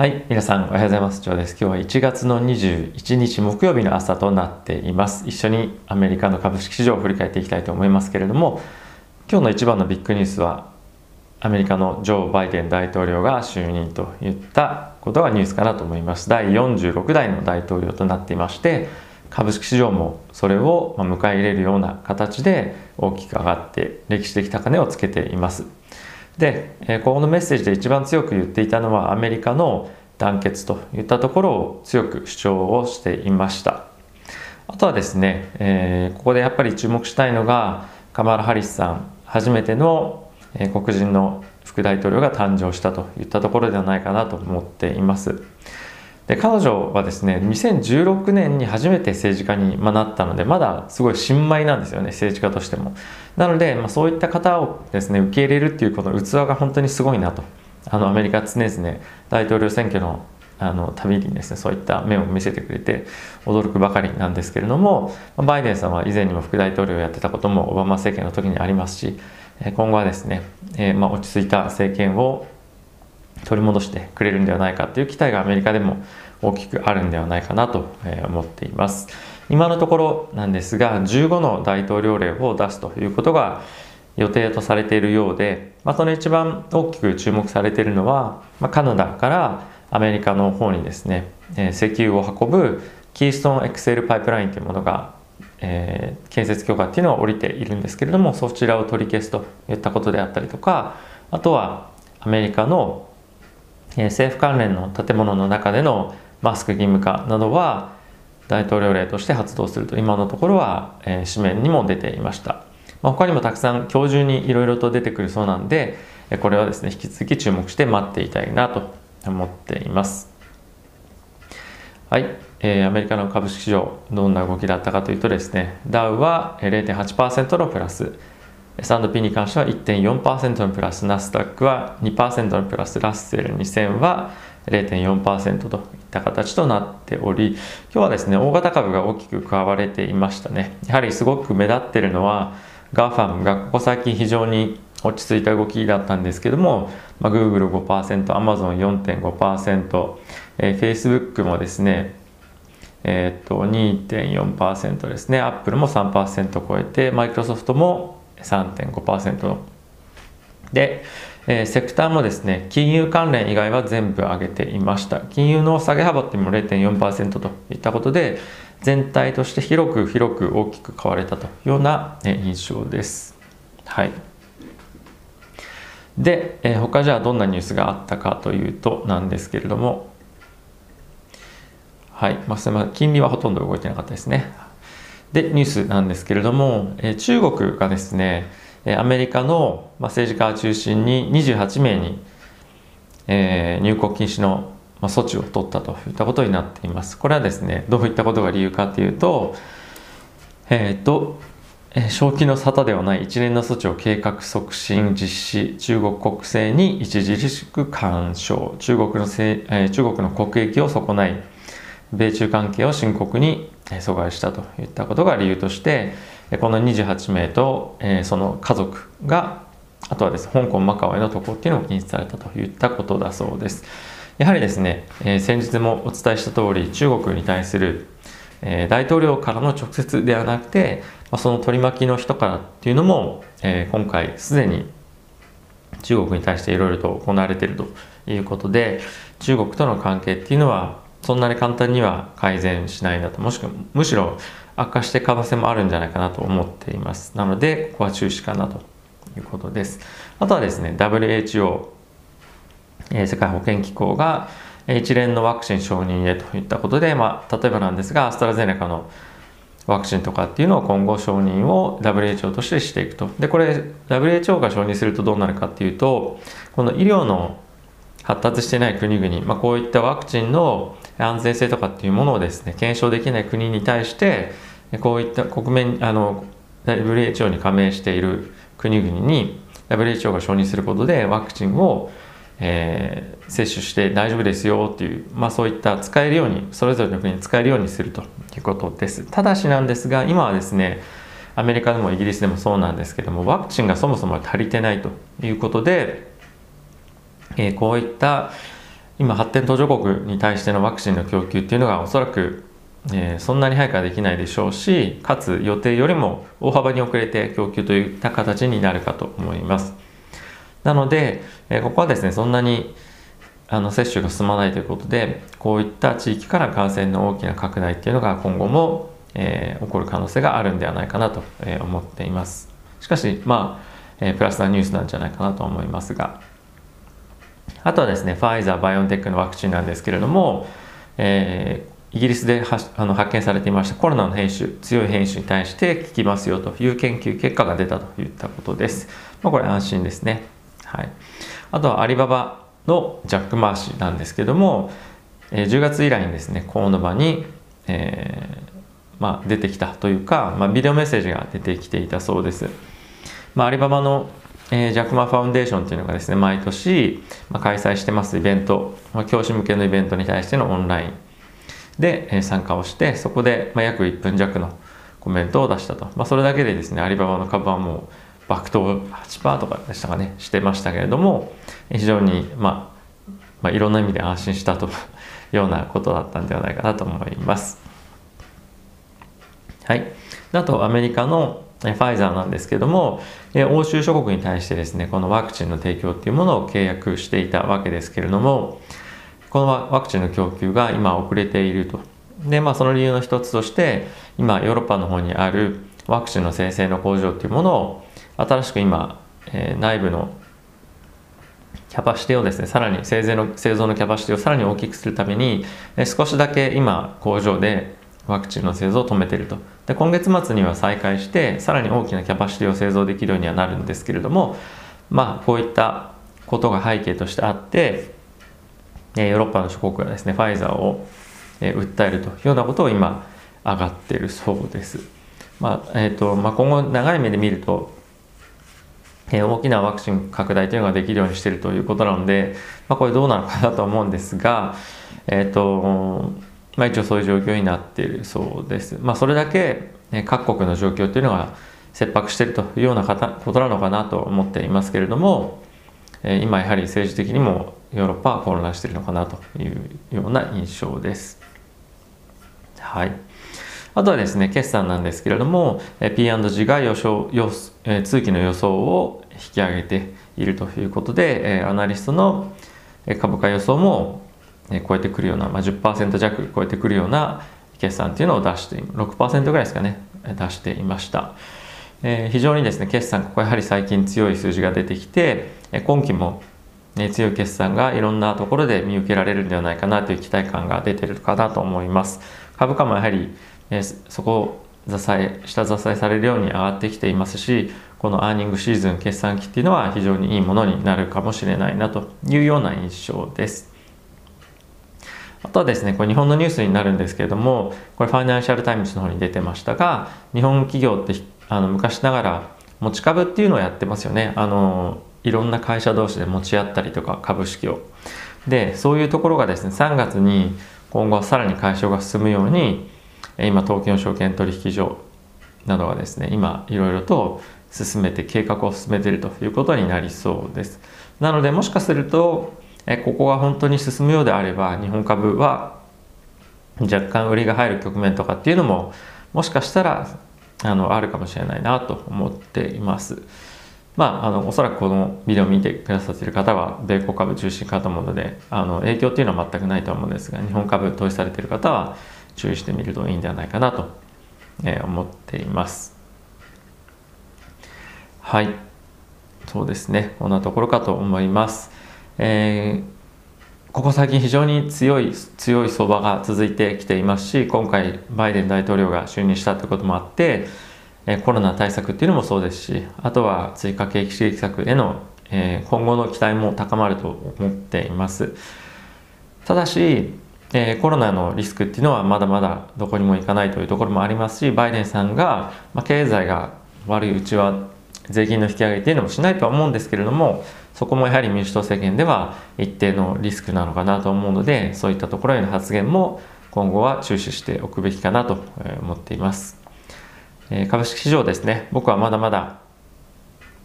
はい、皆さんおはようございます。ジョーです。今日は1月の21日木曜日の朝となっています。一緒にアメリカの株式市場を振り返っていきたいと思いますけれども、今日の一番のビッグニュースは、アメリカのジョー・バイデン大統領が就任といったことがニュースかなと思います。第46代の大統領となっていまして、株式市場もそれを迎え入れるような形で大きく上がって歴史的高値をつけています。で、えここのメッセージで一番強く言っていたのはアメリカの団結といったところを強く主張をしていました。あとはですね、えー、ここでやっぱり注目したいのがカマラ・ハリスさん初めての、え黒人の副大統領が誕生したといったところではないかなと思っています。で彼女はですね2016年に初めて政治家になったのでまだすごい新米なんですよね政治家としても。なので、まあ、そういった方をですね受け入れるっていうこの器が本当にすごいなと。あのアメリカ常々大統領選挙のあのたびにですねそういった面を見せてくれて驚くばかりなんですけれどもバイデンさんは以前にも副大統領をやってたこともオバマ政権の時にありますし今後はですね、えー、まあ、落ち着いた政権を取り戻してくれるんではないかという期待がアメリカでも大きくあるんではないかなと思っています。今のところなんですが15の大統領令を出すということが予定とされているようで、まあ、その一番大きく注目されているのは、まあ、カナダからアメリカの方にですね、え石油を運ぶキーストンエクセルパイプラインというものが、えー、建設許可っていうのは下りているんですけれどもそちらを取り消すといったことであったりとかあとはアメリカの政府関連の建物の中でのマスク義務化などは大統領令として発動すると今のところは、え紙面にも出ていました、まあ、他にもたくさん今日中にいろいろと出てくるそうなんでこれはですね引き続き注目して待っていたいなと思っています。はい、えー、アメリカの株式市場どんな動きだったかというとですねダウは0.8%のプラス。S&P に関しては1.4%のプラス、ナスダックは2%のプラス、ラッセル2000は0.4%といった形となっており、今日はですね、大型株が大きく買われていましたね。やはりすごく目立っているのは、 GAFAM がここ最近非常に落ち着いた動きだったんですけども、まあ、Google5%、Amazon4.5%、えー、Facebook もですね、えー、っと2.4%ですね、Apple も3%超えて、Microsoft も3.5%で、えー、セクターもですね金融関連以外は全部上げていました。金融の下げ幅っていうのも0.4%といったことで全体として広く広く大きく買われたというような、印象です。はい。で、えー、他じゃあどんなニュースがあったかというとなんですけれども。はい、まあ、すみません。金利はほとんど動いてなかったですね。でニュースなんですけれども、え中国がですねアメリカの政治家を中心に28名に、え入国禁止の措置を取ったといったことになっています。これはですねどういったことが理由かというと,、えーと正気の沙汰ではない一連の措置を計画促進実施中国国政に著しく干渉中国のせ、えー、中国の国益を損ない米中関係を深刻に阻害したといったことが理由としてこの28名とその家族があとはです香港マカオへの渡航っていうのを禁止されたといったことだそうです。やはりですね先日もお伝えした通り中国に対する大統領からの直接ではなくてその取り巻きの人からっていうのも今回すでに中国に対していろいろと行われているということで中国との関係っていうのはそんなに簡単には改善しないなと。もしくはむしろ悪化して可能性もあるんじゃないかなと思っています。なのでここは中止かなと。いうことです。あとはですね WHO え世界保健機構が一連のワクチン承認へといったことで、まあ、例えばなんですがアストラゼネカのワクチンとかっていうのを今後承認を WHO としてしていくと。でこれ WHO が承認するとどうなるかっていうとこの医療の発達してない国々、まあ、こういったワクチンの安全性とかっていうものをですね検証できない国に対してこういった国面あの WHO に加盟している国々に WHO が承認することでワクチンを、えー、接種して大丈夫ですよっていう、まあ、そういった使えるようにそれぞれの国に使えるようにするということです。ただしなんですが今はですねアメリカでもイギリスでもそうなんですけどもワクチンがそもそも足りてないということで、えー、こういった今発展途上国に対してのワクチンの供給っていうのがおそらく、えー、そんなに早くはできないでしょうしかつ予定よりも大幅に遅れて供給といった形になるかと思います。なので、えー、ここはですねそんなにあの接種が進まないということでこういった地域から感染の大きな拡大っていうのが今後も、えー、起こる可能性があるんではないかなと思っています。しかしまあえプラスなニュースなんじゃないかなと思いますが。あとはですねファイザーバイオンテックのワクチンなんですけれども、えー、イギリスであの発見されていましたコロナの変種強い変種に対して効きますよという研究結果が出たといったことです、まあ、これ安心ですね。はい。あとはアリババのジャック・マーシーなんですけども、えー、10月以来にですねコーノバに、えーまあ、出てきたというか、まあ、ビデオメッセージが出てきていたそうです。まあ、アリババの、えー、ジャクマファウンデーションというのがですね毎年、まあ、開催してますイベント、まあ、教師向けのイベントに対してのオンライン。で、えー、参加をしてそこで、まあ、約1分弱のコメントを出したと、まあ、それだけでですねアリババの株はもう爆投8%とかでしたかねしてましたけれども非常に、まあ、まあいろんな意味で安心したという ようなことだったんではないかなと思います。はい、あとアメリカのファイザーなんですけども、欧州諸国に対してですね、このワクチンの提供っていうものを契約していたわけですけれども、このワクチンの供給が今遅れていると。で、まあその理由の一つとして、今ヨーロッパの方にあるワクチンの生成の工場っていうものを新しく今、えー、内部のキャパシティをですね、さらに製造の製造のキャパシティをさらに大きくするために、少しだけ今工場でワクチンの製造を止めているとで今月末には再開してさらに大きなキャパシティを製造できるようにはなるんですけれどもまあこういったことが背景としてあってヨーロッパの諸国がですねファイザーを訴えるというようなことを今上がっているそうです。まあえーとまあ、今後長い目で見ると大きなワクチン拡大というのができるようにしているということなので、まあ、これどうなのかなと思うんですが、えーとまあ、一応そういう状況になっているそうです。まあ、それだけ、各国の状況というのが切迫しているというようなことなのかなと思っていますけれども、今やはり政治的にもヨーロッパは混乱しているのかなというような印象です。はい。あとはですね、決算なんですけれども、P&G が予想予通期の予想を引き上げているということで、アナリストの株価予想も超えてくるような、まあ、10%弱超えてくるような決算っていうのを出して6%ぐらいですかね出していました、えー、非常にですね決算ここやはり最近強い数字が出てきて今期も、ね、強い決算がいろんなところで見受けられるんではないかなという期待感が出てるかなと思います。株価もやはり、えー、そこを支え下支えされるように上がってきていますしこの earning season 決算期っていうのは非常にいいものになるかもしれないなというような印象です。あとはですね、これ日本のニュースになるんですけれども、これファイナンシャルタイムズの方に出てましたが、日本企業ってあの昔ながら持ち株っていうのをやってますよね。あの、いろんな会社同士で持ち合ったりとか株式を。で、そういうところがですね、3月に今後さらに解消が進むように、今東京証券取引所などがですね、今いろいろと進めて計画を進めているということになりそうです。なのでもしかするとえここが本当に進むようであれば日本株は若干売りが入る局面とかっていうのももしかしたらあのあるかもしれないなと思っています。まあ、あのおそらくこのビデオを見てくださっている方は米国株中心かと思うのであの影響っていうのは全くないと思うんですが日本株投資されている方は注意してみるといいんではないかなと、え思っています。はいそうですねこんなところかと思います。えー、ここ最近非常に強い強い相場が続いてきていますし今回バイデン大統領が就任したということもあって、えー、コロナ対策っていうのもそうですしあとは追加景気刺激策への、えー、今後の期待も高まると思っています。ただし、えー、コロナのリスクっていうのはまだまだどこにも行かないというところもありますしバイデンさんが、まあ、経済が悪いうちは税金の引き上げっていうのもしないとは思うんですけれどもそこもやはり民主党政権では一定のリスクなのかなと思うのでそういったところへの発言も今後は注視しておくべきかなと思っています、株式市場ですね。僕はまだまだ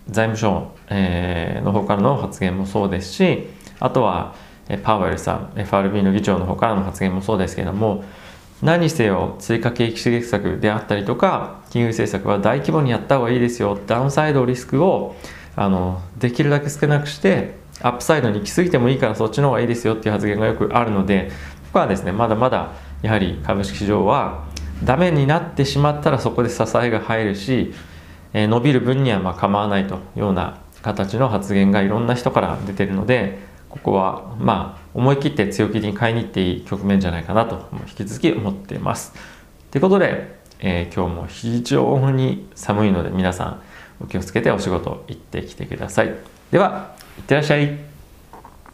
財務省、の方からの発言もそうですしあとはパウエルさん FRB の議長の方からの発言もそうですけれども何せよ追加景気刺激策であったりとか金融政策は大規模にやった方がいいですよダウンサイドリスクをあのできるだけ少なくしてアップサイドに行き過ぎてもいいからそっちの方がいいですよっていう発言がよくあるのでここはですねまだまだやはり株式市場はダメになってしまったらそこで支えが入るし、えー、伸びる分にはま構わないというような形の発言がいろんな人から出てるのでここはまあ思い切って強気に買いに行っていい局面じゃないかなと引き続き思っています。ということで、えー、今日も非常に寒いので皆さんお気をつけてお仕事行ってきてください。では、いってらっしゃい。